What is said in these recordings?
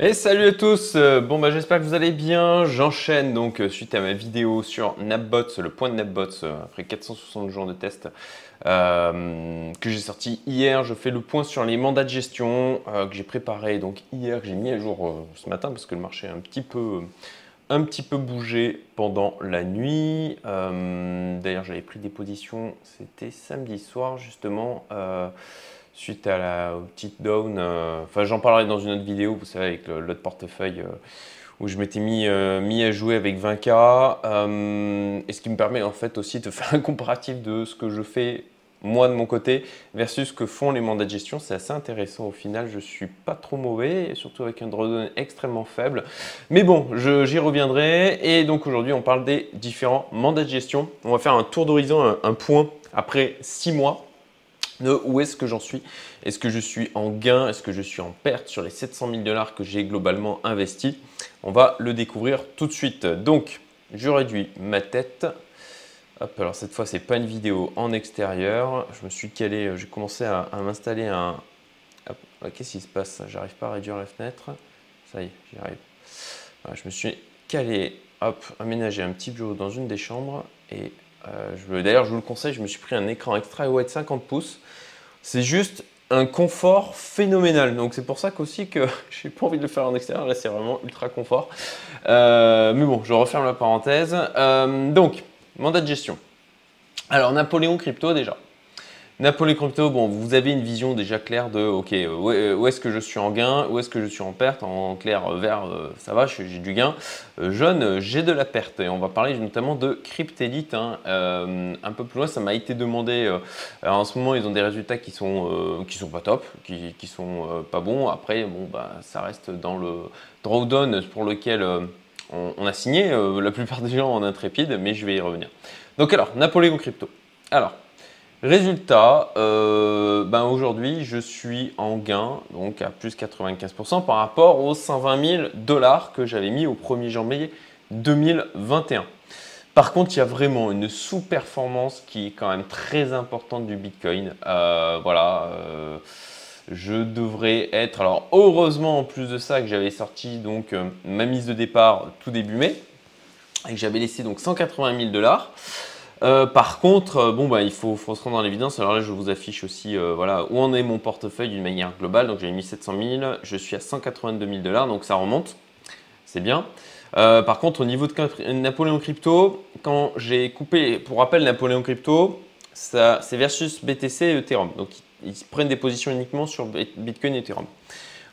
Et salut à tous. Euh, Bon bah j'espère que vous allez bien, j'enchaîne donc euh, suite à ma vidéo sur Napbots, le point de Napbots euh, après 460 jours de test que j'ai sorti hier, je fais le point sur les mandats de gestion que j'ai préparé donc hier, que j'ai mis à jour ce matin parce que le marché a un petit peu, un petit peu bougé pendant la nuit. D'ailleurs j'avais pris des positions, c'était samedi soir justement suite à la petite down. Euh, enfin, j'en parlerai dans une autre vidéo, vous savez, avec l'autre portefeuille euh, où je m'étais mis, euh, mis à jouer avec 20K. et ce qui me permet en fait aussi de faire un comparatif de ce que je fais moi de mon côté versus ce que font les mandats de gestion. C'est assez intéressant au final. Je suis pas trop mauvais, surtout avec un drawdown extrêmement faible. Mais bon, j'y reviendrai. Et donc aujourd'hui, on parle des différents mandats de gestion. On va faire un tour d'horizon, un, un point après 6 mois où est-ce que j'en suis Est-ce que je suis en gain? Est-ce que je suis en perte sur les 700 000 dollars que j'ai globalement investis? On va le découvrir tout de suite. Donc, je réduis ma tête. Hop, alors cette fois, c'est pas une vidéo en extérieur. Je me suis calé, euh, j'ai commencé à, m'installer un... Qu'est-ce qui se passe? J'arrive pas à réduire la fenêtre. Ça y est, j'y arrive. je me suis calé, hop, aménagé un petit bureau dans une des chambres et d'ailleurs, je vous le conseille, je me suis pris un écran extra wide 50 pouces. C'est juste un confort phénoménal. Donc c'est pour ça qu'aussi que j'ai pas envie de le faire en extérieur. Là, c'est vraiment ultra confort. Euh, mais bon, je referme la parenthèse. Euh, donc, mandat de gestion. Alors, Napoléon Crypto déjà. Napoli Crypto, bon, vous avez une vision déjà claire de, ok, où est-ce que je suis en gain, où est-ce que je suis en perte, en clair, vert, euh, ça va, j'ai du gain, euh, jaune, j'ai de la perte. Et on va parler notamment de Cryptelite, hein. euh, un peu plus loin, ça m'a été demandé, en ce moment, ils ont des résultats qui sont, qui sont pas top, qui, qui sont pas bons. Après, bon, bah, ça reste dans le drawdown pour lequel on, on, a signé, la plupart des gens en intrépide, mais je vais y revenir. Donc alors, Napoléon Crypto. Alors, Résultat, euh, ben aujourd'hui, je suis en gain, donc à plus 95% par rapport aux 120 000 dollars que j'avais mis au 1er janvier 2021. Par contre, il y a vraiment une sous-performance qui est quand même très importante du Bitcoin. Euh, voilà, euh, je devrais être. Alors, heureusement, en plus de ça, que j'avais sorti donc ma mise de départ tout début mai et que j'avais laissé donc 180 000 dollars. Euh, par contre, euh, bon, bah, il faut, se rendre dans l'évidence. Alors là, je vous affiche aussi euh, voilà, où en est mon portefeuille d'une manière globale. Donc j'ai mis 700 000, je suis à 182 000 dollars, donc ça remonte. C'est bien. par contre, au niveau de Napoléon Crypto, quand j'ai coupé, pour rappel, Napoléon Crypto, c'est versus BTC et Ethereum. Donc ils prennent des positions uniquement sur Bitcoin et Ethereum.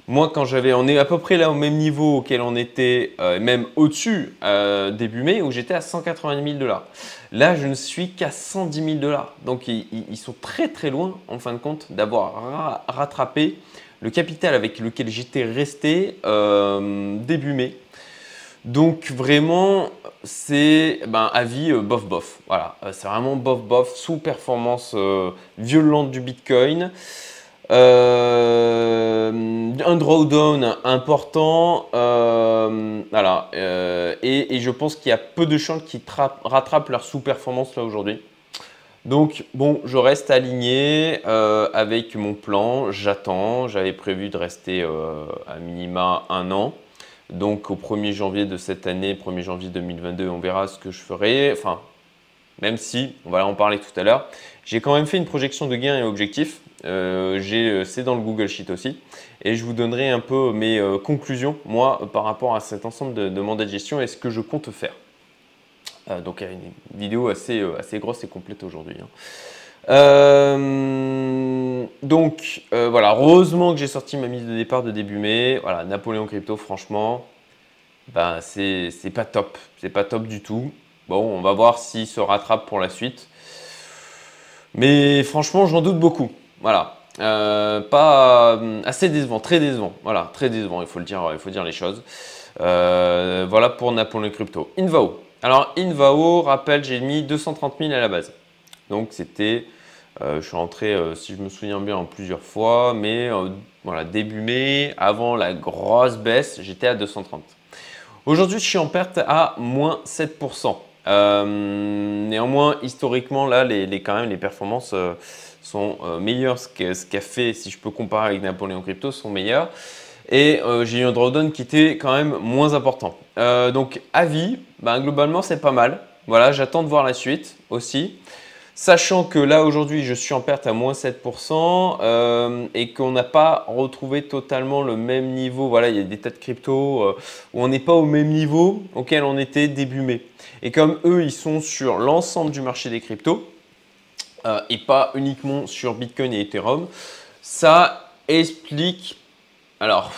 Moi, quand j'avais, on est à peu près là au même niveau auquel on était, euh, même au-dessus euh, début mai, où j'étais à 180 000 dollars. Là, je ne suis qu'à 110 000 dollars. Donc, ils, sont très très loin, en fin de compte, d'avoir rattrapé le capital avec lequel j'étais resté euh, début mai. Donc, vraiment, c'est ben, avis bof bof. Voilà, c'est vraiment bof bof, sous performance violente du Bitcoin. Euh, un drawdown important, euh, voilà, euh, et, je pense qu'il y a peu de chances qui rattrapent leur sous-performance là aujourd'hui. Donc bon, je reste aligné avec mon plan, j'attends, j'avais prévu de rester à minima un an. Donc au 1er janvier de cette année, 1er janvier 2022, on verra ce que je ferai. Enfin, même si, on va en parler tout à l'heure, j'ai quand même fait une projection de gains et objectifs. Euh, euh, c'est dans le Google Sheet aussi. Et je vous donnerai un peu mes euh, conclusions, moi, par rapport à cet ensemble de, mandats de gestion et ce que je compte faire. donc, une vidéo assez, assez grosse et complète aujourd'hui. Hein. donc voilà, heureusement que j'ai sorti ma mise de départ de début mai. Voilà, Napoléon Crypto, franchement, ben, c'est pas top. C'est pas top du tout. Bon, on va voir s'il se rattrape pour la suite. Mais franchement, j'en doute beaucoup. Voilà. Euh, pas euh, assez décevant, très décevant. Voilà, très décevant, il faut le dire, il faut dire les choses. Euh, voilà pour Napoléon Crypto. Invao. Alors Invao, rappel, j'ai mis 230 000 à la base. Donc c'était, je suis rentré, si je me souviens bien, en plusieurs fois, mais voilà, début mai, avant la grosse baisse, j'étais à 230. Aujourd'hui, je suis en perte à moins 7%. néanmoins, historiquement, là, les, les, quand même, les performances sont euh, meilleurs, ce qu'a fait, si je peux comparer avec Napoléon Crypto, sont meilleurs. Et j'ai eu un drawdown qui était quand même moins important. donc avis, ben, globalement c'est pas mal. Voilà, j'attends de voir la suite aussi. Sachant que là aujourd'hui je suis en perte à moins 7% euh, et qu'on n'a pas retrouvé totalement le même niveau. Voilà, il y a des tas de cryptos euh, où on n'est pas au même niveau auquel on était début mai. Et comme eux, ils sont sur l'ensemble du marché des cryptos euh, et pas uniquement sur Bitcoin et Ethereum, ça explique. Alors,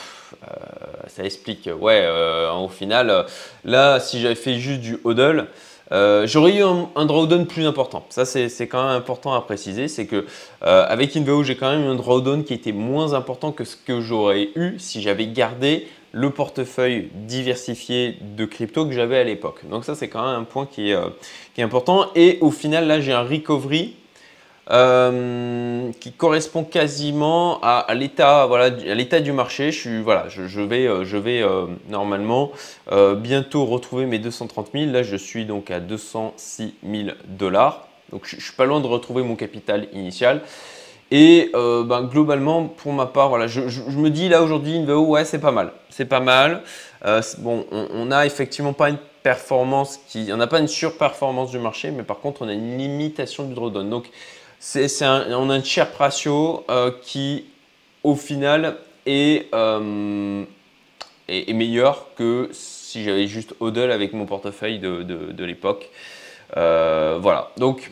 ça explique, ouais, au final, là, si j'avais fait juste du hodl, euh, j'aurais eu un, drawdown plus important. Ça, c'est quand même important à préciser. C'est que euh, avec Inveo, j'ai quand même un drawdown qui était moins important que ce que j'aurais eu si j'avais gardé le portefeuille diversifié de crypto que j'avais à l'époque. Donc ça, c'est quand même un point qui est, euh, qui est important. Et au final, là, j'ai un recovery euh, qui correspond quasiment à, à l'état du marché. Je, suis, voilà, je, vais, je vais euh, euh, normalement bientôt retrouver mes 230 000. Là, je suis donc à 206 000 dollars. Donc, je, ne suis pas loin de retrouver mon capital initial. Et ben, globalement, pour ma part, voilà, je, me dis là aujourd'hui, ouais, c'est pas mal. C'est pas mal. bon, on n'a effectivement pas une performance qui. On n'a pas une surperformance du marché, mais par contre, on a une limitation du drawdown. Donc, on a un chirp ratio euh, qui, au final, euh, est, est, meilleur que si j'avais juste hodl avec mon portefeuille de, de, l'époque. Euh, voilà, donc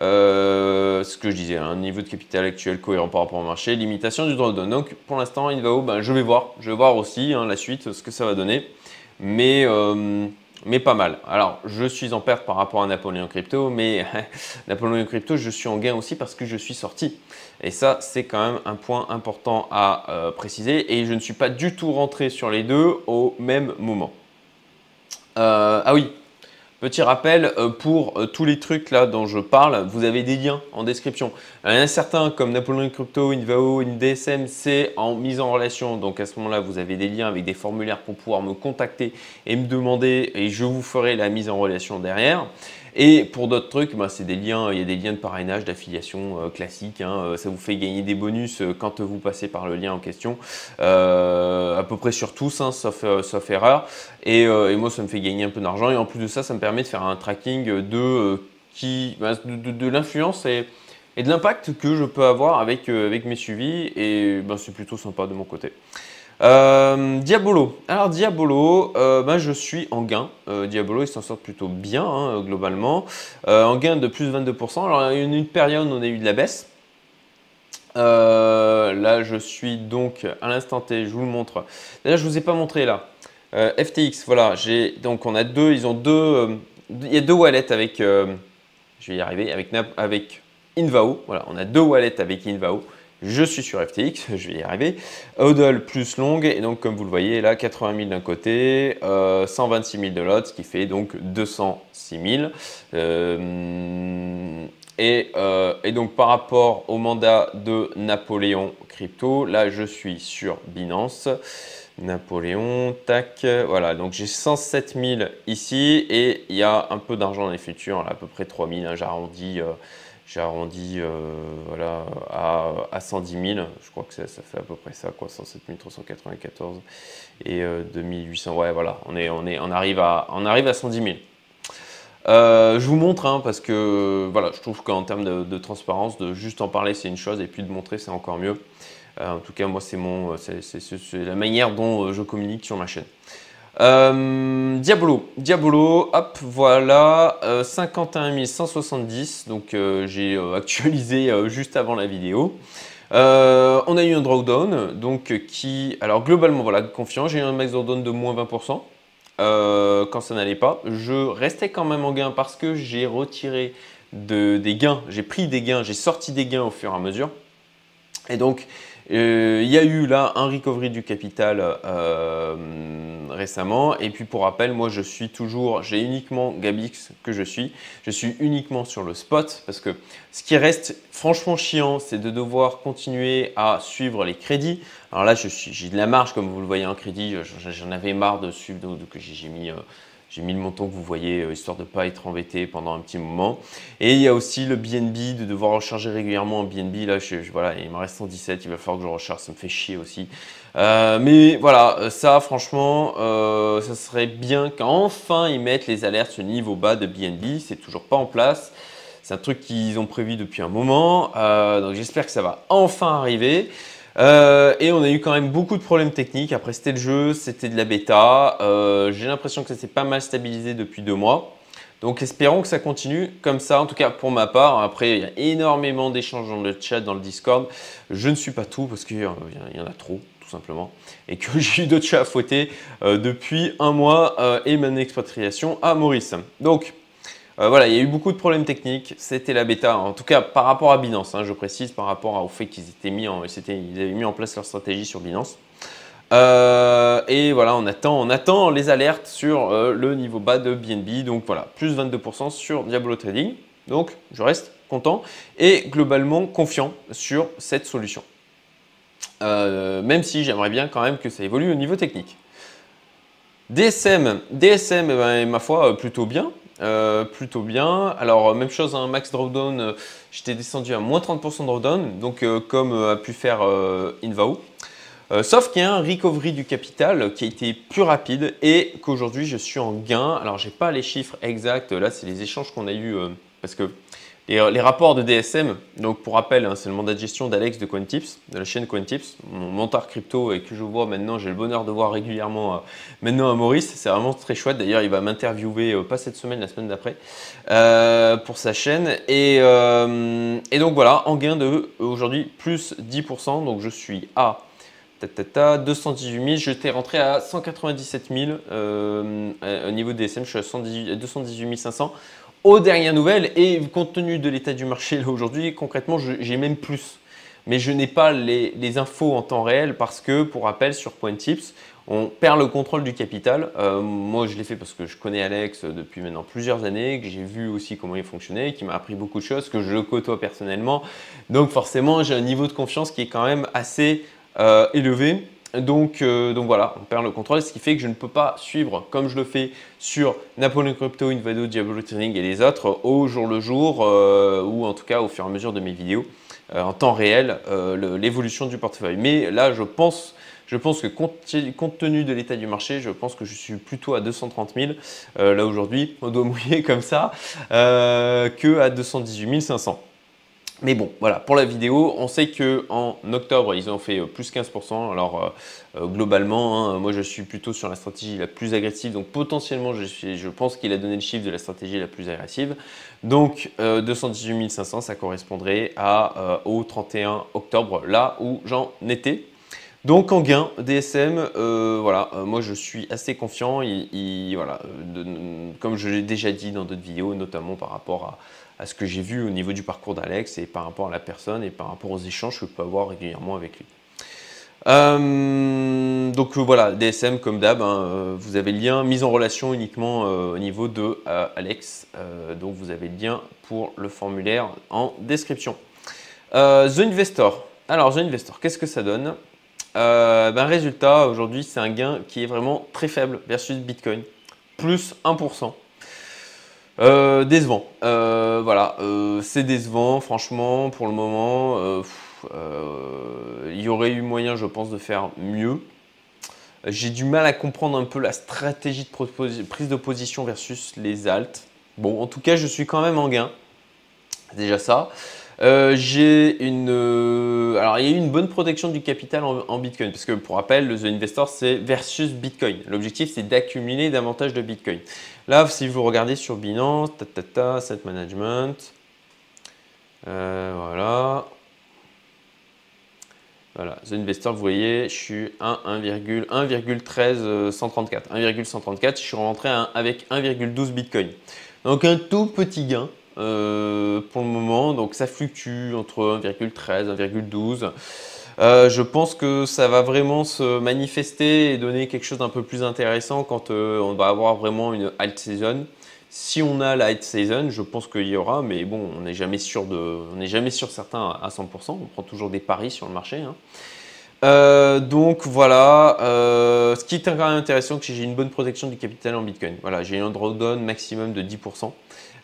ce que je disais, un niveau de capital actuel cohérent par rapport au marché, limitation du drawdown. Donc pour l'instant, Invao, ben, je vais voir, je vais voir aussi hein, la suite, ce que ça va donner. Mais mais pas mal. Alors, je suis en perte par rapport à Napoléon Crypto, mais Napoléon Crypto, je suis en gain aussi parce que je suis sorti. Et ça, c'est quand même un point important à euh, préciser. Et je ne suis pas du tout rentré sur les deux au même moment. Euh, ah oui, Petit rappel, euh, pour euh, tous les trucs là dont je parle, vous avez des liens en description. Il y en a certains comme Napoleon Crypto, Invao, InDSM, c'est en mise en relation. Donc à ce moment-là, vous avez des liens avec des formulaires pour pouvoir me contacter et me demander et je vous ferai la mise en relation derrière. Et pour d'autres trucs, bah, c'est des liens, il y a des liens de parrainage, d'affiliation euh, classiques. Hein. Euh, ça vous fait gagner des bonus euh, quand vous passez par le lien en question. à peu près sur tous, hein, sauf, erreur. Et, moi, ça me fait gagner un peu d'argent. Et en plus de ça, ça me permet de faire un tracking de, qui, bah, de, l'influence et, de l'impact que je peux avoir avec, avec mes suivis. Et bah, c'est plutôt sympa de mon côté. Euh, Diabolo. Alors Diabolo, euh, ben, je suis en gain. Euh, Diabolo, il s'en sort plutôt bien hein, globalement. en gain de plus de 22%. Alors il y a une période où on a eu de la baisse. là, je suis donc à l'instant T, je vous le montre. D'ailleurs, je vous ai pas montré là. FTX, voilà. Donc on a deux, ils ont deux. il y a deux wallets avec. je vais y arriver avec avec Invao. Voilà, on a deux wallets avec Invao. Je suis sur FTX, je vais y arriver. Hodl plus long, et donc comme vous le voyez là, 80 000 d'un côté, 126 000 de l'autre, ce qui fait donc 206 000. Euh, et, euh, et, donc par rapport au mandat de Napoléon Crypto, là je suis sur Binance. Napoléon, tac, voilà, donc j'ai 107 000 ici et il y a un peu d'argent dans les futurs, à peu près 3 000, hein, j'arrondis. J'ai arrondi euh, voilà, à, 110 000. Je crois que ça, fait à peu près ça, quoi, 107 394 et 2800. Euh, ouais, voilà, on, est, on, est, on, arrive, à, on arrive à 110 000. Euh, je vous montre hein, parce que voilà, je trouve qu'en termes de, de, transparence, de juste en parler c'est une chose et puis de montrer c'est encore mieux. en tout cas, moi c'est mon, c'est la manière dont je communique sur ma chaîne. Euh, Diabolo, Diabolo, hop, voilà, 51 170, donc euh, j'ai euh, actualisé juste avant la vidéo. on a eu un drawdown, donc qui, alors globalement, voilà, confiant, j'ai eu un max drawdown de moins 20%. quand ça n'allait pas, je restais quand même en gain parce que j'ai retiré des gains, j'ai pris des gains, j'ai sorti des gains au fur et à mesure. Et donc, euh, il y a eu là un recovery du capital euh, récemment. Et puis pour rappel, moi je suis toujours, j'ai uniquement Gabix que je suis. Je suis uniquement sur le spot parce que ce qui reste franchement chiant, c'est de devoir continuer à suivre les crédits. Alors là, j'ai de la marge comme vous le voyez en crédit. J'en avais marre de suivre, donc j'ai mis. Euh, j'ai mis le montant que vous voyez, euh, histoire de ne pas être embêté pendant un petit moment. Et il y a aussi le BNB, de devoir recharger régulièrement en BNB. Là, je, voilà, il me reste 117, il va falloir que je recharge, ça me fait chier aussi. mais voilà, ça franchement, ça serait bien qu'enfin ils mettent les alertes sur niveau bas de BNB. C'est toujours pas en place. C'est un truc qu'ils ont prévu depuis un moment. donc j'espère que ça va enfin arriver. Euh, et on a eu quand même beaucoup de problèmes techniques. Après, c'était le jeu, c'était de la bêta. Euh, j'ai l'impression que ça s'est pas mal stabilisé depuis deux mois. Donc, espérons que ça continue comme ça, en tout cas pour ma part. Après, il y a énormément d'échanges dans le chat, dans le Discord. Je ne suis pas tout parce qu'il y en a trop, tout simplement. Et que j'ai eu d'autres chats à fouetter euh, depuis un mois et mon expatriation à Maurice. Donc, euh, voilà, il y a eu beaucoup de problèmes techniques. C'était la bêta, en tout cas par rapport à Binance, hein, je précise, par rapport au fait qu'ils étaient mis ils avaient mis en place leur stratégie sur Binance. Euh, et voilà, on attend, on attend les alertes sur euh, le niveau bas de BNB. Donc voilà, plus 22% sur Diablo Trading. Donc je reste content et globalement confiant sur cette solution. même si j'aimerais bien quand même que ça évolue au niveau technique. DSM, DSM, eh ben, ma foi, plutôt bien. Euh, plutôt bien. Alors, même chose, un hein, max drawdown, euh, j'étais descendu à moins 30% de drawdown, donc euh, comme a pu faire Invao. sauf qu'il y a un recovery du capital qui a été plus rapide et qu'aujourd'hui je suis en gain. Alors, j'ai pas les chiffres exacts, là, c'est les échanges qu'on a eu parce que et les rapports de DSM, donc pour rappel, hein, c'est le mandat de gestion d'Alex de CoinTips, de la chaîne CoinTips, mon mentor crypto et que je vois maintenant, j'ai le bonheur de voir régulièrement euh, maintenant à Maurice. C'est vraiment très chouette. D'ailleurs, il va m'interviewer, euh, pas cette semaine, la semaine d'après, euh, pour sa chaîne. Et, donc voilà, en gain de aujourd'hui plus 10%. Donc je suis à 218 000, je t'ai rentré à 197 000 au niveau DSM, je suis à 218 500 aux dernières nouvelles et compte tenu de l'état du marché aujourd'hui, concrètement, j'ai même plus. Mais je n'ai pas les, infos en temps réel parce que, pour rappel, sur PointTips, on perd le contrôle du capital. Euh, moi, je l'ai fait parce que je connais Alex depuis maintenant plusieurs années, que j'ai vu aussi comment il fonctionnait, qui m'a appris beaucoup de choses, que je le côtoie personnellement. Donc forcément, j'ai un niveau de confiance qui est quand même assez euh, élevé. Donc, euh, donc, voilà, on perd le contrôle, ce qui fait que je ne peux pas suivre comme je le fais sur Napoleon Crypto, Invado, Diablo Training et les autres au jour le jour euh, ou en tout cas au fur et à mesure de mes vidéos euh, en temps réel l'évolution du portefeuille. Mais là, je pense, je pense que compte, tenu de l'état du marché, je pense que je suis plutôt à 230 000 là aujourd'hui, on doit mouiller comme ça, que à 218 500. Mais bon, voilà, pour la vidéo, on sait qu'en octobre, ils ont fait euh, plus 15%. Alors, euh, euh, globalement, hein, moi, je suis plutôt sur la stratégie la plus agressive. Donc, potentiellement, je, pense qu'il a donné le chiffre de la stratégie la plus agressive. Donc, 218 500, ça correspondrait au 31 octobre, là où j'en étais. Donc en gain, DSM, voilà, moi je suis assez confiant. voilà, comme je l'ai déjà dit dans d'autres vidéos, notamment par rapport à, à ce que j'ai vu au niveau du parcours d'Alex et par rapport à la personne et par rapport aux échanges que je peux avoir régulièrement avec lui. Euh, donc euh, voilà, DSM comme d'hab, hein, euh, vous avez le lien mise en relation uniquement au niveau de Alex. donc vous avez le lien pour le formulaire en description. The Investor. Alors The Investor, qu'est-ce que ça donne? Ben, Résultat, aujourd'hui c'est un gain qui est vraiment très faible versus Bitcoin. Plus 1%. Euh, décevant. Euh, voilà, euh, c'est décevant, franchement, pour le moment. il y aurait eu moyen, je pense, de faire mieux. J'ai du mal à comprendre un peu la stratégie de prise de position versus les alts. Bon, en tout cas, je suis quand même en gain. Déjà ça. Euh, j'ai une. Euh, alors, il y a eu une bonne protection du capital en, Bitcoin, parce que pour rappel, le The Investor, c'est versus Bitcoin. L'objectif, c'est d'accumuler davantage de Bitcoin. Là, si vous regardez sur Binance, ta, Set Management, euh, voilà. Voilà, The Investor, vous voyez, je suis à 1,134. 1,134, je suis rentré avec 1,12 Bitcoin. Donc un tout petit gain. Euh, pour le moment. Donc ça fluctue entre 1,13, 1,12. Euh, je pense que ça va vraiment se manifester et donner quelque chose d'un peu plus intéressant quand euh, on va avoir vraiment une alt season. Si on a la alt season, je pense qu'il y aura, mais bon, on n'est jamais sûr de, on n'est jamais sûr certain à 100%. On prend toujours des paris sur le marché. Hein. donc voilà, ce qui est quand même intéressant, c'est que j'ai une bonne protection du capital en Bitcoin. Voilà, j'ai un drawdown maximum de 10%.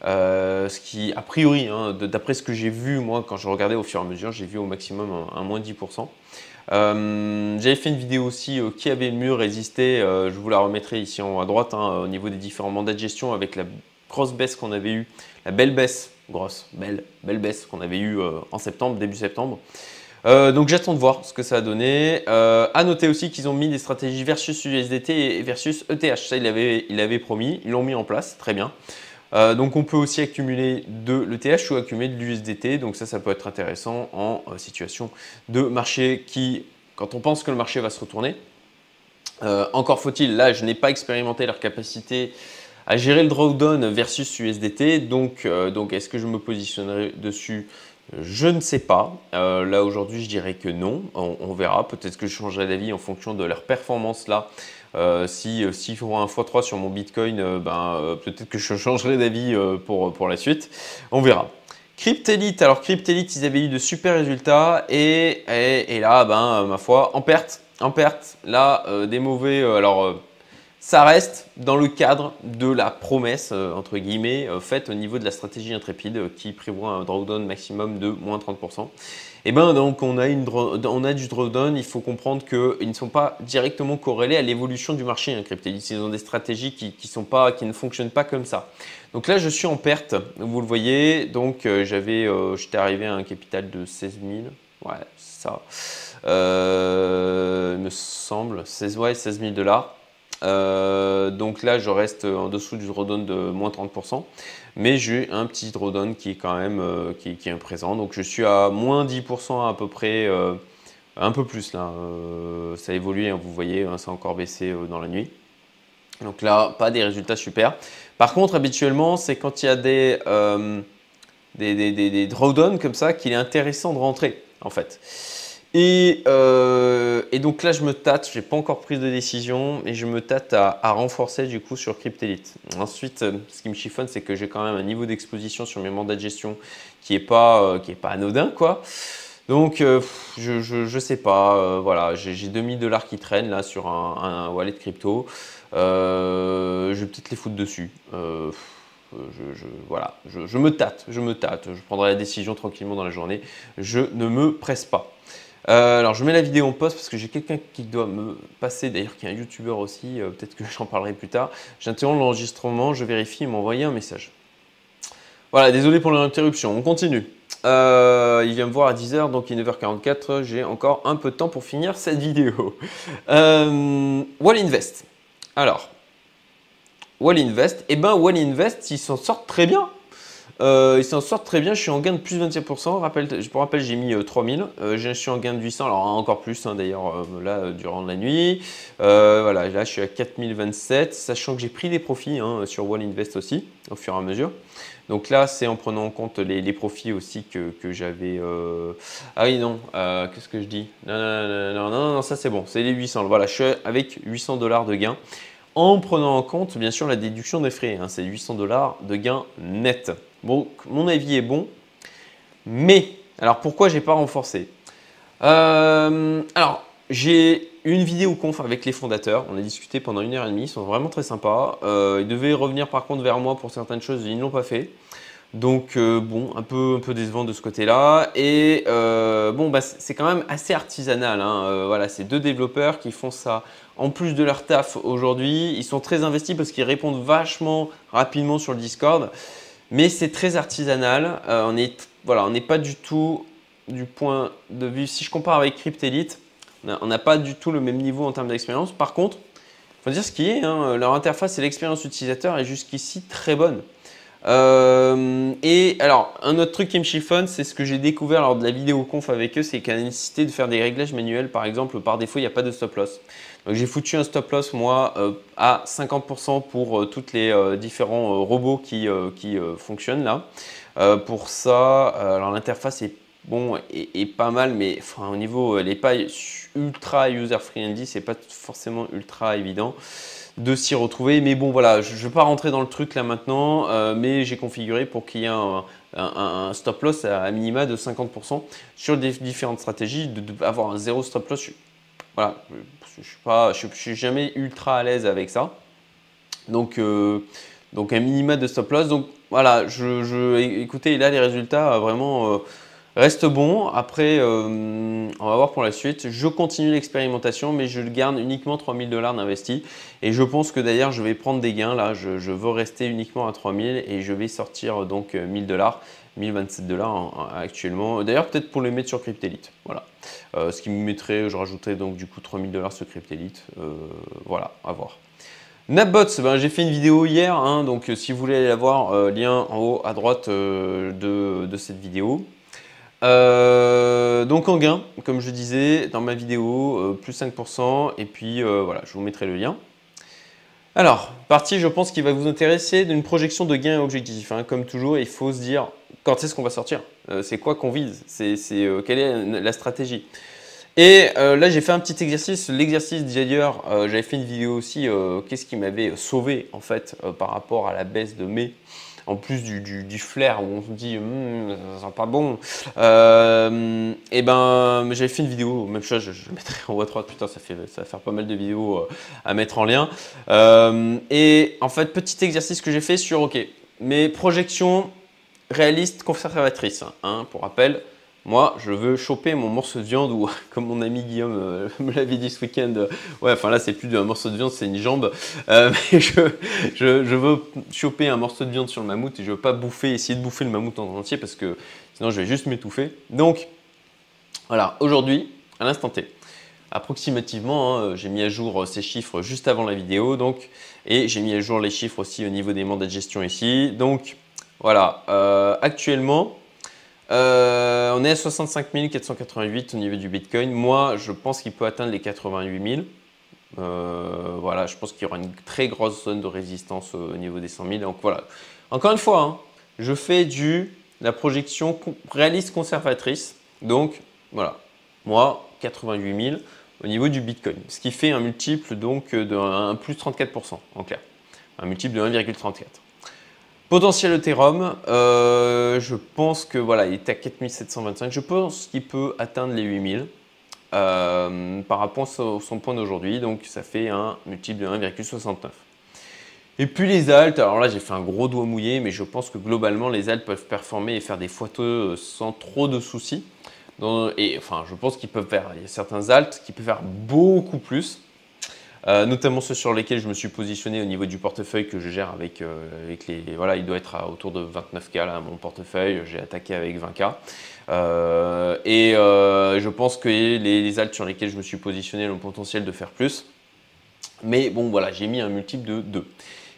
Euh, ce qui, a priori, hein, d'après ce que j'ai vu, moi, quand je regardais au fur et à mesure, j'ai vu au maximum un, moins 10%. J'avais fait une vidéo aussi qui avait mieux résisté. je vous la remettrai ici en haut à droite hein, au niveau des différents mandats de gestion avec la grosse baisse qu'on avait eue, la belle baisse, grosse, belle, belle baisse qu'on avait eue en septembre, début septembre. Euh, donc j'attends de voir ce que ça a donné. Euh, à noter aussi qu'ils ont mis des stratégies versus USDT et versus ETH. Ça, il avait, il avait promis, ils l'ont mis en place, très bien. Euh, donc on peut aussi accumuler de l'ETH ou accumuler de l'USDT. Donc ça, ça peut être intéressant en situation de marché qui, quand on pense que le marché va se retourner, encore faut-il, là je n'ai pas expérimenté leur capacité à gérer le drawdown versus USDT. Donc, est-ce que je me positionnerai dessus? Je ne sais pas. Euh, là aujourd'hui, je dirais que non. On, verra. Peut-être que je changerai d'avis en fonction de leur performance là. Euh, si euh, s'ils font un x3 sur mon Bitcoin, ben, peut-être que je changerai d'avis pour, pour la suite. On verra. Cryptelite, alors Cryptelite, ils avaient eu de super résultats et, et, là, ben, ma foi, en perte, en perte. Là, des mauvais. alors ça reste dans le cadre de la promesse, euh, entre guillemets, euh, faite au niveau de la stratégie intrépide euh, qui prévoit un drawdown maximum de moins 30%. Et eh bien donc on a, du drawdown, il faut comprendre qu'ils ne sont pas directement corrélés à l'évolution du marché hein, Ils ont des stratégies qui, ne fonctionnent pas comme ça. Donc là je suis en perte, vous le voyez, donc j'avais, j'étais arrivé à un capital de 16 000, ouais ça, il me semble, 16, ouais, 16 000 dollars. Euh, donc là, je reste en dessous du drawdown de moins 30%, mais j'ai un petit drawdown qui est quand même euh, qui, est présent. Donc je suis à moins 10% à peu près, euh, un peu plus là. ça a évolué, hein, vous voyez, hein, ça a encore baissé dans la nuit. Donc là, pas des résultats super. Par contre, habituellement, c'est quand il y a des, des, des, des drawdowns comme ça qu'il est intéressant de rentrer en fait. Euh, et, donc là, je me tâte, je n'ai pas encore pris de décision, et je me tâte à, renforcer du coup sur Cryptelite. Ensuite, euh, ce qui me chiffonne, c'est que j'ai quand même un niveau d'exposition sur mes mandats de gestion qui n'est pas, euh, pas anodin, quoi. Donc, je, ne sais pas, voilà, j'ai 2000 dollars qui traînent là sur un, wallet crypto. je vais peut-être les foutre dessus. Je, voilà, je, me tâte, je me tâte. Je prendrai la décision tranquillement dans la journée. Je ne me presse pas. Euh, alors je mets la vidéo en poste parce que j'ai quelqu'un qui doit me passer, d'ailleurs qui est un youtubeur aussi, euh, peut-être que j'en parlerai plus tard. J'interromps l'enregistrement, je vérifie, il m'a un message. Voilà, désolé pour l'interruption, on continue. Euh, il vient me voir à 10h, donc il est 9h44, j'ai encore un peu de temps pour finir cette vidéo. Wall Invest. Alors, Wall Invest, eh ben Wall Invest, ils s'en sortent très bien. Euh, ils s'en sortent très bien. Je suis en gain de plus 27%. Rappel, je vous rappelle, j'ai mis 3000. Euh, euh, je suis en gain de 800. Alors encore plus hein, d'ailleurs là durant la nuit. voilà, là je suis à 4027, sachant que j'ai pris des profits hein, sur Wall Invest aussi au fur et à mesure. Donc là, c'est en prenant en compte les, profits aussi que, j'avais. Ah oui, non, qu'est-ce que je dis? Non non, non, non, non, ça c'est bon, c'est les 800. Voilà, je suis avec 800 dollars de gain en prenant en compte bien sûr la déduction des frais. Hein, c'est 800 dollars de gain net. Bon, mon avis est bon, mais alors pourquoi j'ai pas renforcé? Euh, Alors j'ai une vidéo conf avec les fondateurs. On a discuté pendant une heure et demie. Ils sont vraiment très sympas. Euh, ils devaient revenir par contre vers moi pour certaines choses. Ils ne l'ont pas fait. Donc euh, bon, un peu, un peu décevant de ce côté-là. Et bon, bah, c'est quand même assez artisanal. Hein. voilà, c'est deux développeurs qui font ça en plus de leur taf aujourd'hui. Ils sont très investis parce qu'ils répondent vachement rapidement sur le Discord mais c'est très artisanal. Euh, on voilà, n'est pas du tout du point de vue. Si je compare avec Cryptelite, on n'a pas du tout le même niveau en termes d'expérience. Par contre, il faut dire ce qui est, hein, leur interface et l'expérience utilisateur est jusqu'ici très bonne. Euh, et alors, un autre truc qui me chiffonne, c'est ce que j'ai découvert lors de la vidéo conf avec eux, c'est qu'il y a la nécessité de faire des réglages manuels. Par exemple, par défaut, il n'y a pas de stop loss. J'ai foutu un stop loss moi euh, à 50% pour euh, tous les différents robots qui, qui fonctionnent là. pour ça, alors l'interface est bon et, pas mal, mais enfin, au niveau, elle n'est pas ultra user friendly, c'est pas forcément ultra évident de s'y retrouver. Mais bon, voilà, je ne vais pas rentrer dans le truc là maintenant, euh, mais j'ai configuré pour qu'il y ait un, stop loss à, minima de 50% sur différentes stratégies, d'avoir un zéro stop loss. voilà, je ne suis, pas, je, suis jamais ultra à l'aise avec ça. Donc, euh, donc un minima de stop loss. Donc voilà, je, écoutez, là les résultats, vraiment, reste bon. Après, on va voir pour la suite. Je continue l'expérimentation, mais je garde uniquement 3000 dollars d'investi. Et je pense que d'ailleurs, je vais prendre des gains. Là, je, je, veux rester uniquement à 3000 et je vais sortir donc 1000 dollars. 1027 dollars actuellement. D'ailleurs, peut-être pour les mettre sur Cryptelite. Voilà. Euh, ce qui me mettrait, je rajouterais donc du coup 3000 dollars sur Cryptelite. Euh, voilà, à voir. Napbots, ben, j'ai fait une vidéo hier, hein, donc si vous voulez aller la voir, euh, lien en haut à droite de, cette vidéo. donc en gain, comme je disais dans ma vidéo, plus 5%, et puis voilà, je vous mettrai le lien. Alors, partie, je pense qu'il va vous intéresser d'une projection de gain objectif. Hein. Comme toujours, il faut se dire quand est-ce qu'on va sortir? Euh, C'est quoi qu'on vise? C'est euh, Quelle est la stratégie? Et euh, là, j'ai fait un petit exercice. L'exercice d'ailleurs, j'avais fait une vidéo aussi, qu'est-ce qui m'avait sauvé en fait par rapport à la baisse de mai en plus du, flair où on se dit hum, ça sent pas bon. et ben j'avais fait une vidéo, même chose, je, je mettrai en haut à droite, putain ça fait ça va faire pas mal de vidéos à mettre en lien. et en fait petit exercice que j'ai fait sur ok mes projections réaliste conservatrice. Hein, pour rappel, moi, je veux choper mon morceau de viande ou, comme mon ami Guillaume euh, me l'avait dit ce week-end, euh, ouais, enfin là, c'est plus un morceau de viande, c'est une jambe. Euh, je, veux choper un morceau de viande sur le mammouth et je veux pas bouffer, essayer de bouffer le mammouth en entier parce que sinon, je vais juste m'étouffer. Donc, voilà, aujourd'hui, à l'instant T, approximativement, hein, j'ai mis à jour ces chiffres juste avant la vidéo, donc, et j'ai mis à jour les chiffres aussi au niveau des mandats de gestion ici. Donc, voilà, euh, actuellement, euh, on est à 65 488 au niveau du Bitcoin. Moi, je pense qu'il peut atteindre les 88 000. Euh, voilà, je pense qu'il y aura une très grosse zone de résistance au niveau des 100 000. Donc voilà, encore une fois, hein, je fais du la projection réaliste conservatrice. Donc voilà, moi, 88 000 au niveau du Bitcoin. Ce qui fait un multiple donc de plus 34% en clair. Un multiple de 1,34. Potentiel Ethereum, euh, je pense que voilà, il est à 4725. Je pense qu'il peut atteindre les 8000 euh, par rapport à son point d'aujourd'hui. Donc ça fait un multiple de 1,69. Et puis les altes, alors là j'ai fait un gros doigt mouillé, mais je pense que globalement les altes peuvent performer et faire des fois-deux sans trop de soucis. et enfin, je pense qu'ils peuvent faire, il y a certains altes qui peuvent faire beaucoup plus. Euh, notamment ceux sur lesquels je me suis positionné au niveau du portefeuille que je gère avec, euh, les. Voilà, il doit être autour de 29K là, mon portefeuille. J'ai attaqué avec 20K. Euh, et je pense que les, les, altes sur lesquelles je me suis positionné ont le potentiel de faire plus. Mais bon, voilà, j'ai mis un multiple de 2.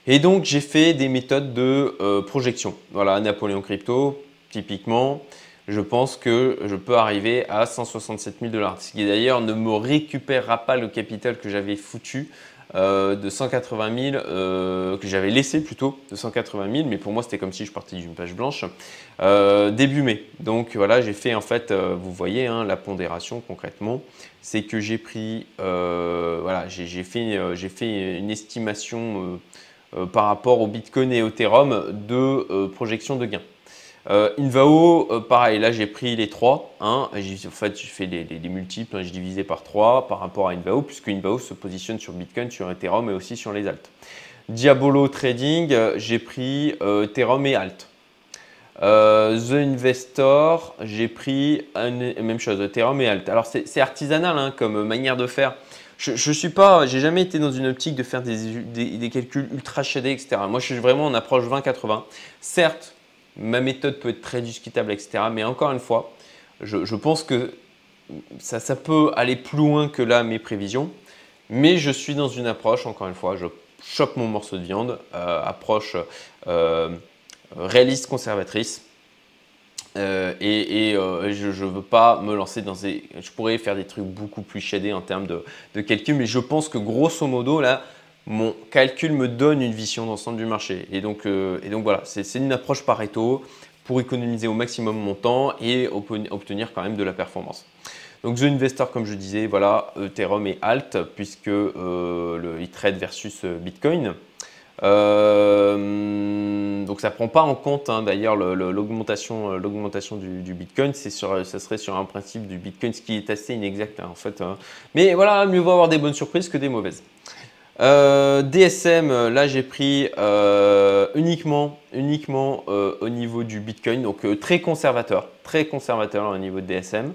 Et donc, j'ai fait des méthodes de projection. Voilà, Napoléon Crypto, typiquement je pense que je peux arriver à 167 000 dollars. Ce qui d'ailleurs ne me récupérera pas le capital que j'avais foutu euh, de 180 000, euh, que j'avais laissé plutôt de 180 000, mais pour moi c'était comme si je partais d'une page blanche, euh, début mai. Donc voilà, j'ai fait en fait, vous voyez hein, la pondération concrètement, c'est que j'ai pris, voilà, j'ai fait, fait une estimation par rapport au Bitcoin et au Ethereum de projection de gains. Euh, Invao, euh, pareil, là j'ai pris les trois. Hein, en fait, j'ai fait des, multiples, hein, j'ai divisé par 3 par rapport à Invao, puisque Invao se positionne sur Bitcoin, sur Ethereum et aussi sur les alts. Diabolo Trading, euh, j'ai pris Ethereum et alt. The Investor, j'ai pris même chose, Ethereum et alt. Alors c'est artisanal hein, comme manière de faire. Je, je suis pas, j'ai jamais été dans une optique de faire des, des calculs ultra shadés, etc. Moi, je suis vraiment en approche 20-80. Certes, ma méthode peut être très discutable, etc. Mais encore une fois, je, pense que ça, peut aller plus loin que là mes prévisions. Mais je suis dans une approche, encore une fois, je chope mon morceau de viande, euh, approche euh, réaliste conservatrice. Euh, et, je ne veux pas me lancer dans des. Je pourrais faire des trucs beaucoup plus shadés en termes de, de calcul, mais je pense que grosso modo, là, mon calcul me donne une vision d'ensemble du marché. Et donc, euh, voilà, c'est une approche Pareto pour économiser au maximum mon temps et obtenir quand même de la performance. Donc The Investor, comme je disais, voilà, Ethereum et Alt, puisque euh, le, trade versus euh, Bitcoin. donc ça ne prend pas en compte hein, d'ailleurs l'augmentation du, du, Bitcoin, sur, ça serait sur un principe du Bitcoin, ce qui est assez inexact hein, en fait. Hein. Mais voilà, mieux vaut avoir des bonnes surprises que des mauvaises. DSM, là j'ai pris uniquement, uniquement au niveau du Bitcoin, donc très conservateur, très conservateur au niveau de DSM.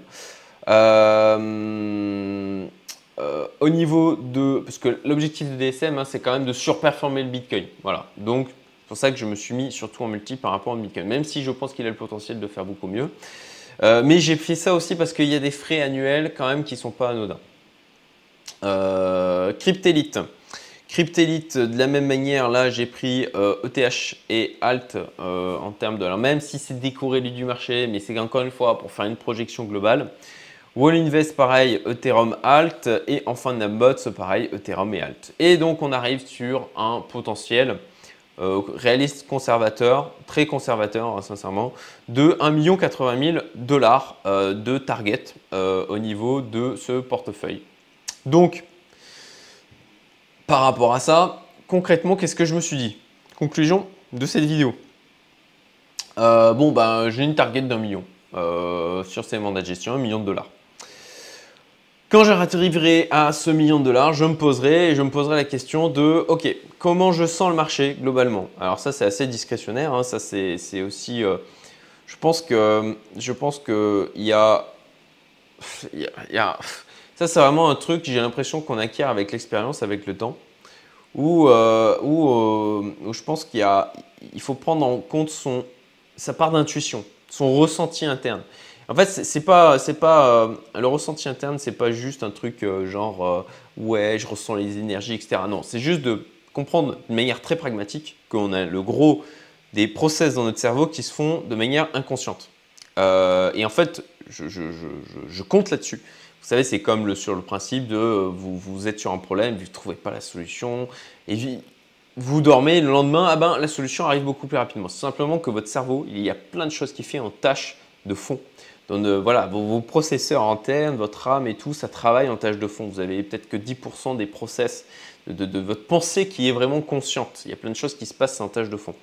au niveau de, parce que l'objectif de DSM, hein, c'est quand même de surperformer le Bitcoin. Voilà. Donc c'est pour ça que je me suis mis surtout en multi par rapport au Bitcoin, même si je pense qu'il a le potentiel de faire beaucoup mieux. Euh, mais j'ai fait ça aussi parce qu'il y a des frais annuels quand même qui ne sont pas anodins. Euh, Cryptelite. Cryptelite, de la même manière, là j'ai pris ETH e et Alt euh, en termes de. Alors même si c'est décorrélé du marché, mais c'est encore une fois pour faire une projection globale. Wall Invest, pareil, Ethereum Alt. Et enfin Nambots, pareil, Ethereum et Alt. Et donc on arrive sur un potentiel euh, réaliste conservateur, très conservateur hein, sincèrement, de 1 80 000 dollars euh, de target au niveau de ce portefeuille. Donc, par rapport à ça, concrètement, qu'est-ce que je me suis dit? Conclusion de cette vidéo. bon, ben, j'ai une target d'un million sur ces mandats de gestion, un million de dollars. Quand j'arriverai à ce million de dollars, je me poserai et je me poserai la question de OK, comment je sens le marché globalement? Alors ça c'est assez discrétionnaire, hein. ça c'est aussi euh, je pense que je pense que il y a ça c'est vraiment un truc j'ai l'impression qu'on acquiert avec l'expérience, avec le temps, où, euh, euh, où, je pense qu'il il faut prendre en compte son sa part d'intuition, son ressenti interne. En fait, c'est pas, c'est pas euh, le ressenti interne, c'est pas juste un truc genre ouais, je ressens les énergies, etc. Non, c'est juste de comprendre de manière très pragmatique qu'on a le gros des process dans notre cerveau qui se font de manière inconsciente. et en fait, je, compte là-dessus. Vous savez, c'est comme sur le principe de vous, vous êtes sur un problème, vous ne trouvez pas la solution, et vous dormez, le lendemain, ah ben, la solution arrive beaucoup plus rapidement. C'est simplement que votre cerveau, il y a plein de choses qui fait en tâche de fond. Donc, euh, voilà, vos, processeurs internes, votre RAM et tout, ça travaille en tâche de fond. Vous avez peut-être que 10% des process de, votre pensée qui est vraiment consciente. Il y a plein de choses qui se passent en tâche de fond.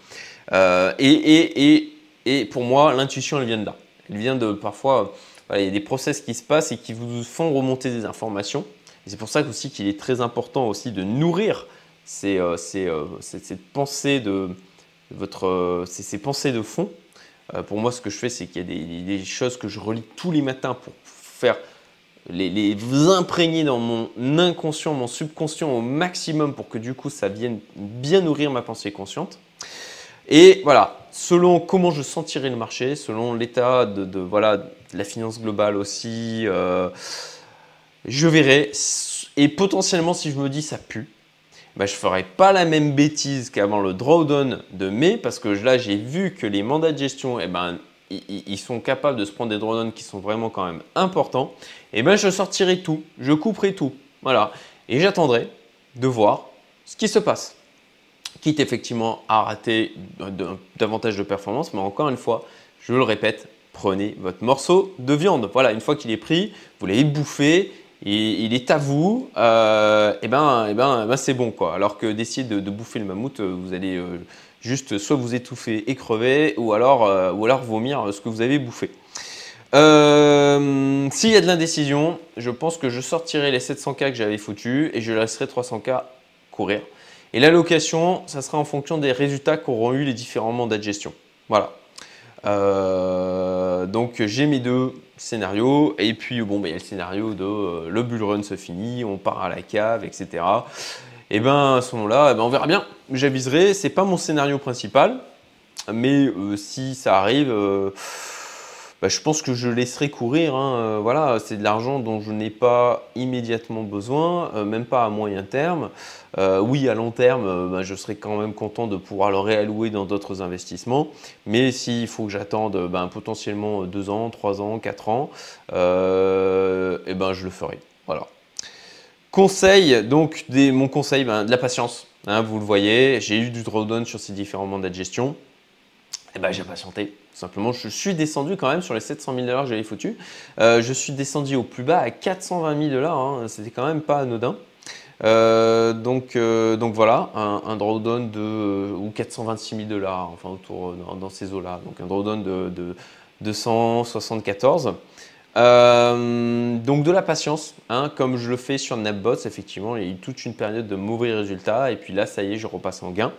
Euh, et, pour moi, l'intuition, elle vient de là. Elle vient de parfois, il y a des process qui se passent et qui vous font remonter des informations. c'est pour ça aussi qu'il est très important aussi de nourrir ces, euh, cette pensée de votre, ces pensées de fond euh, pour moi, ce que je fais, c'est qu'il y a des, choses que je relis tous les matins pour faire les, les, imprégner dans mon inconscient, mon subconscient au maximum pour que du coup ça vienne bien nourrir ma pensée consciente. Et voilà, selon comment je sentirai le marché, selon l'état de, voilà, de la finance globale aussi, euh, je verrai. Et potentiellement, si je me dis ça pue, bah, je ne ferai pas la même bêtise qu'avant le drawdown de mai parce que là, j'ai vu que les mandats de gestion, eh ben, ils sont capables de se prendre des drawdowns qui sont vraiment quand même importants. Et eh ben, je sortirai tout, je couperai tout. Voilà. Et j'attendrai de voir ce qui se passe. Quitte effectivement à rater davantage de performance, mais encore une fois, je le répète, prenez votre morceau de viande. Voilà, une fois qu'il est pris, vous l'avez bouffé il est à vous, euh, et ben, et ben, ben c'est bon quoi. Alors que d'essayer de, bouffer le mammouth, euh, vous allez euh, juste soit vous étouffer et crever, ou alors, ou alors vomir ce que vous avez bouffé. S'il y a de l'indécision, je pense que je sortirai les 700K que j'avais foutus et je laisserai 300K courir. Et l'allocation, ça sera en fonction des résultats qu'auront eu les différents mandats de gestion. Voilà. Euh, donc j'ai mes deux scénarios et puis bon, bah, il y a le scénario de euh, le bull run se finit, on part à la cave, etc. Et ben à ce moment-là, eh ben, on verra bien. J'aviserai, c'est pas mon scénario principal, mais euh, si ça arrive, bah, je pense que je laisserai courir. Hein. voilà, c'est de l'argent dont je n'ai pas immédiatement besoin, même pas à moyen terme. Euh, oui, à long terme, euh, bah, je serais quand même content de pouvoir le réallouer dans d'autres investissements. Mais s'il faut que j'attende bah, potentiellement 2 ans, 3 ans, 4 ans, euh, eh ben, je le ferai. Voilà. Conseil, donc mon conseil, ben, de la patience. Hein, vous le voyez, j'ai eu du drawdown sur ces différents mandats de gestion. Et eh ben, j'ai patienté. Simplement, je suis descendu quand même sur les 700 000 dollars que j'avais foutu. je suis descendu au plus bas à 420 000 dollars. Hein. C'était quand même pas anodin. Euh, donc, euh, donc voilà, un, drawdown de euh, ou 426 000 dollars, enfin autour dans, ces eaux-là. Donc un drawdown de, de 274. Donc de la patience, hein, comme je le fais sur Napbots, effectivement, il y a eu toute une période de mauvais résultats et puis là, ça y est, je repasse en gain.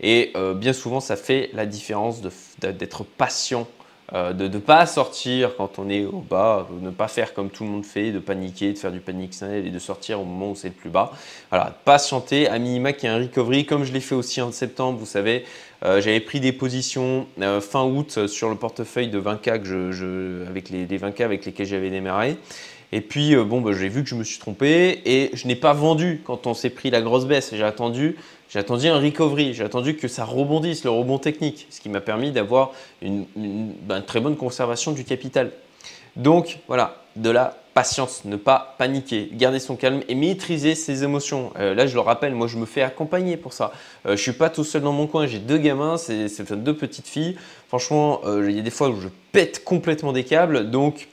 Et bien souvent, ça fait la différence d'être patient euh, de ne pas sortir quand on est au bas, de ne pas faire comme tout le monde fait, de paniquer, de faire du panic et de sortir au moment où c'est le plus bas. Voilà, patienter, à minima qu'il y ait un recovery, comme je l'ai fait aussi en septembre, vous savez, euh, j'avais pris des positions euh, fin août sur le portefeuille de 20K que je, avec les, 20K avec lesquels j'avais démarré. Et puis, bon, bah, j'ai vu que je me suis trompé et je n'ai pas vendu quand on s'est pris la grosse baisse. J'ai attendu j'ai attendu un recovery, j'ai attendu que ça rebondisse, le rebond technique, ce qui m'a permis d'avoir une, ben, très bonne conservation du capital. Donc voilà, de la patience, ne pas paniquer, garder son calme et maîtriser ses émotions. Euh, là, je le rappelle, moi, je me fais accompagner pour ça. Euh, je ne suis pas tout seul dans mon coin, j'ai deux gamins, c'est deux petites filles. Franchement, euh, il y a des fois où je pète complètement des câbles, donc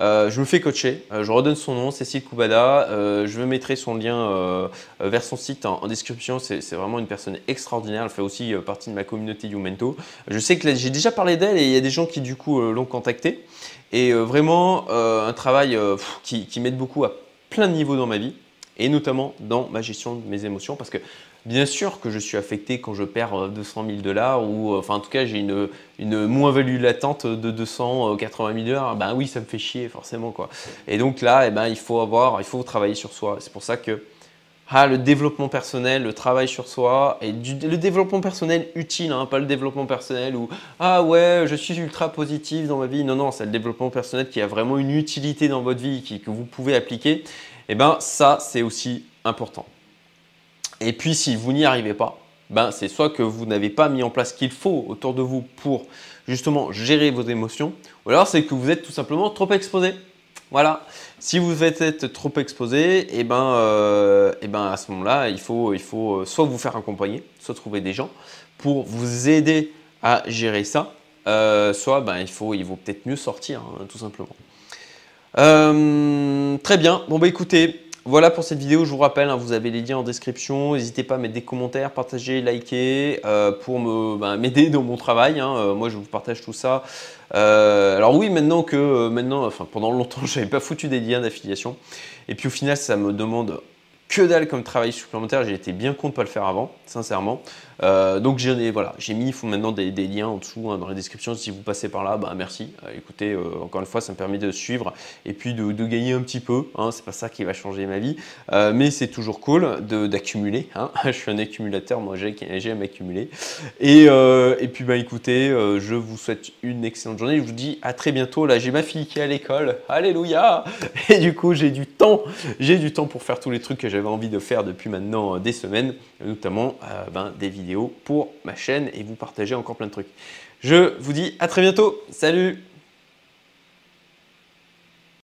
euh, je me fais coacher, euh, je redonne son nom, Cécile Koubada. Euh, je mettrai son lien vers son site en, description. C'est vraiment une personne extraordinaire. Elle fait aussi partie de ma communauté Youmento. Je sais que j'ai déjà parlé d'elle et il y a des gens qui du coup l'ont contactée. Et vraiment un travail qui, qui m'aide beaucoup à plein de niveaux dans ma vie et notamment dans ma gestion de mes émotions parce que Bien sûr que je suis affecté quand je perds 200 000 dollars ou enfin en tout cas j'ai une, une moins-value latente de 280 000 dollars. Ben oui, ça me fait chier forcément quoi. Et donc là, eh ben, il faut avoir, il faut travailler sur soi. C'est pour ça que ah, le développement personnel, le travail sur soi et le développement personnel utile, hein, pas le développement personnel où ah ouais, je suis ultra positif dans ma vie. Non, non, c'est le développement personnel qui a vraiment une utilité dans votre vie, qui, que vous pouvez appliquer. Et eh ben ça, c'est aussi important. Et puis si vous n'y arrivez pas, ben, c'est soit que vous n'avez pas mis en place ce qu'il faut autour de vous pour justement gérer vos émotions, ou alors c'est que vous êtes tout simplement trop exposé. Voilà. Si vous êtes trop exposé, et eh ben, euh, eh ben à ce moment-là, il faut, il faut euh, soit vous faire accompagner, soit trouver des gens pour vous aider à gérer ça, euh, soit ben, il faut, il vaut peut-être mieux sortir, hein, tout simplement. très bien. Bon bah écoutez, voilà pour cette vidéo, je vous rappelle, hein, vous avez les liens en description. N'hésitez pas à mettre des commentaires, partager, liker euh, pour ben, m'aider dans mon travail. Hein. Euh, moi, je vous partage tout ça. Euh, alors oui, maintenant que maintenant, pendant longtemps, je n'avais pas foutu des liens d'affiliation. Et puis au final, ça me demande que dalle comme travail supplémentaire. J'ai été bien con de ne pas le faire avant, sincèrement. Euh, donc j'ai voilà, mis, il faut maintenant des, liens en dessous hein, dans la description. Si vous passez par là, bah, merci. Euh, écoutez, euh, encore une fois, ça me permet de suivre et puis de, gagner un petit peu. Hein, c'est pas ça qui va changer ma vie, mais c'est toujours cool d'accumuler. Hein. je suis un accumulateur, moi j'aime accumuler. Et, et puis bah écoutez, je vous souhaite une excellente journée. Je vous dis à très bientôt. Là, j'ai ma fille qui est à l'école. Alléluia Et du coup, j'ai du temps. J'ai du temps pour faire tous les trucs que j'avais envie de faire depuis maintenant des semaines, notamment ben, des vidéos pour ma chaîne et vous partager encore plein de trucs. Je vous dis à très bientôt. Salut